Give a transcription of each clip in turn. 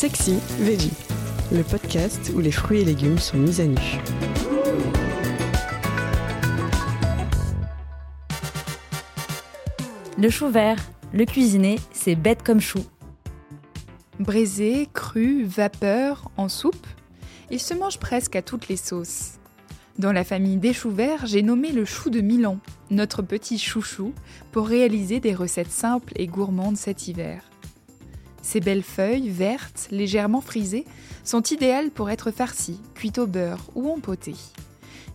Sexy Veggie, le podcast où les fruits et légumes sont mis à nu. Le chou vert, le cuisiner, c'est bête comme chou. Braisé, cru, vapeur, en soupe, il se mange presque à toutes les sauces. Dans la famille des choux verts, j'ai nommé le chou de Milan, notre petit chouchou, pour réaliser des recettes simples et gourmandes cet hiver. Ces belles feuilles, vertes, légèrement frisées, sont idéales pour être farcies, cuites au beurre ou empotées.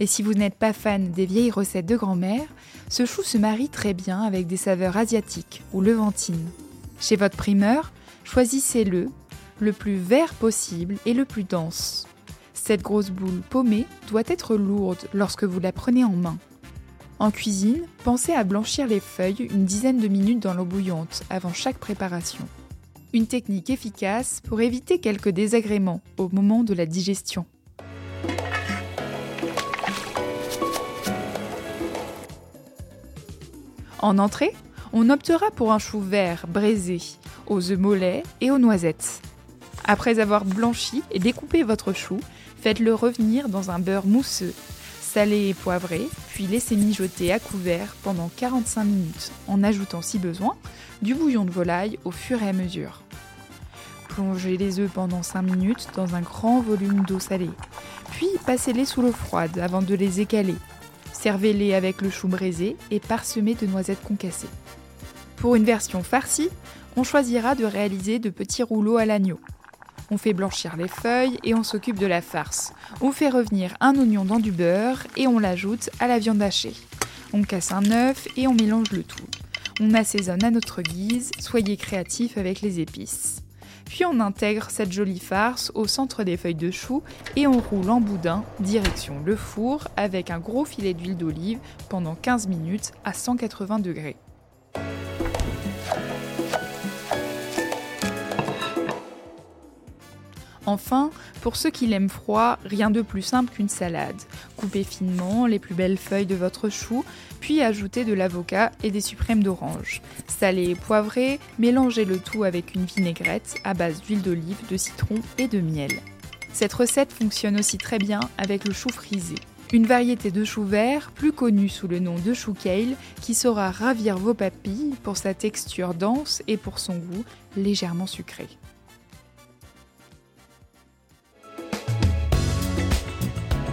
Et si vous n'êtes pas fan des vieilles recettes de grand-mère, ce chou se marie très bien avec des saveurs asiatiques ou levantines. Chez votre primeur, choisissez-le, le plus vert possible et le plus dense. Cette grosse boule paumée doit être lourde lorsque vous la prenez en main. En cuisine, pensez à blanchir les feuilles une dizaine de minutes dans l'eau bouillante avant chaque préparation. Une technique efficace pour éviter quelques désagréments au moment de la digestion. En entrée, on optera pour un chou vert braisé, aux œufs mollets et aux noisettes. Après avoir blanchi et découpé votre chou, faites-le revenir dans un beurre mousseux, salé et poivré, puis laissez mijoter à couvert pendant 45 minutes en ajoutant si besoin du bouillon de volaille au fur et à mesure. Plongez les œufs pendant 5 minutes dans un grand volume d'eau salée, puis passez-les sous l'eau froide avant de les écaler Servez-les avec le chou braisé et parsemé de noisettes concassées. Pour une version farcie, on choisira de réaliser de petits rouleaux à l'agneau. On fait blanchir les feuilles et on s'occupe de la farce. On fait revenir un oignon dans du beurre et on l'ajoute à la viande hachée. On casse un œuf et on mélange le tout. On assaisonne à notre guise, soyez créatifs avec les épices. Puis on intègre cette jolie farce au centre des feuilles de chou et on roule en boudin, direction le four, avec un gros filet d'huile d'olive pendant 15 minutes à 180 degrés. Enfin, pour ceux qui l'aiment froid, rien de plus simple qu'une salade. Coupez finement les plus belles feuilles de votre chou, puis ajoutez de l'avocat et des suprêmes d'orange. Salez et poivrez, mélangez le tout avec une vinaigrette à base d'huile d'olive, de citron et de miel. Cette recette fonctionne aussi très bien avec le chou frisé. Une variété de chou vert, plus connue sous le nom de chou kale, qui saura ravir vos papilles pour sa texture dense et pour son goût légèrement sucré.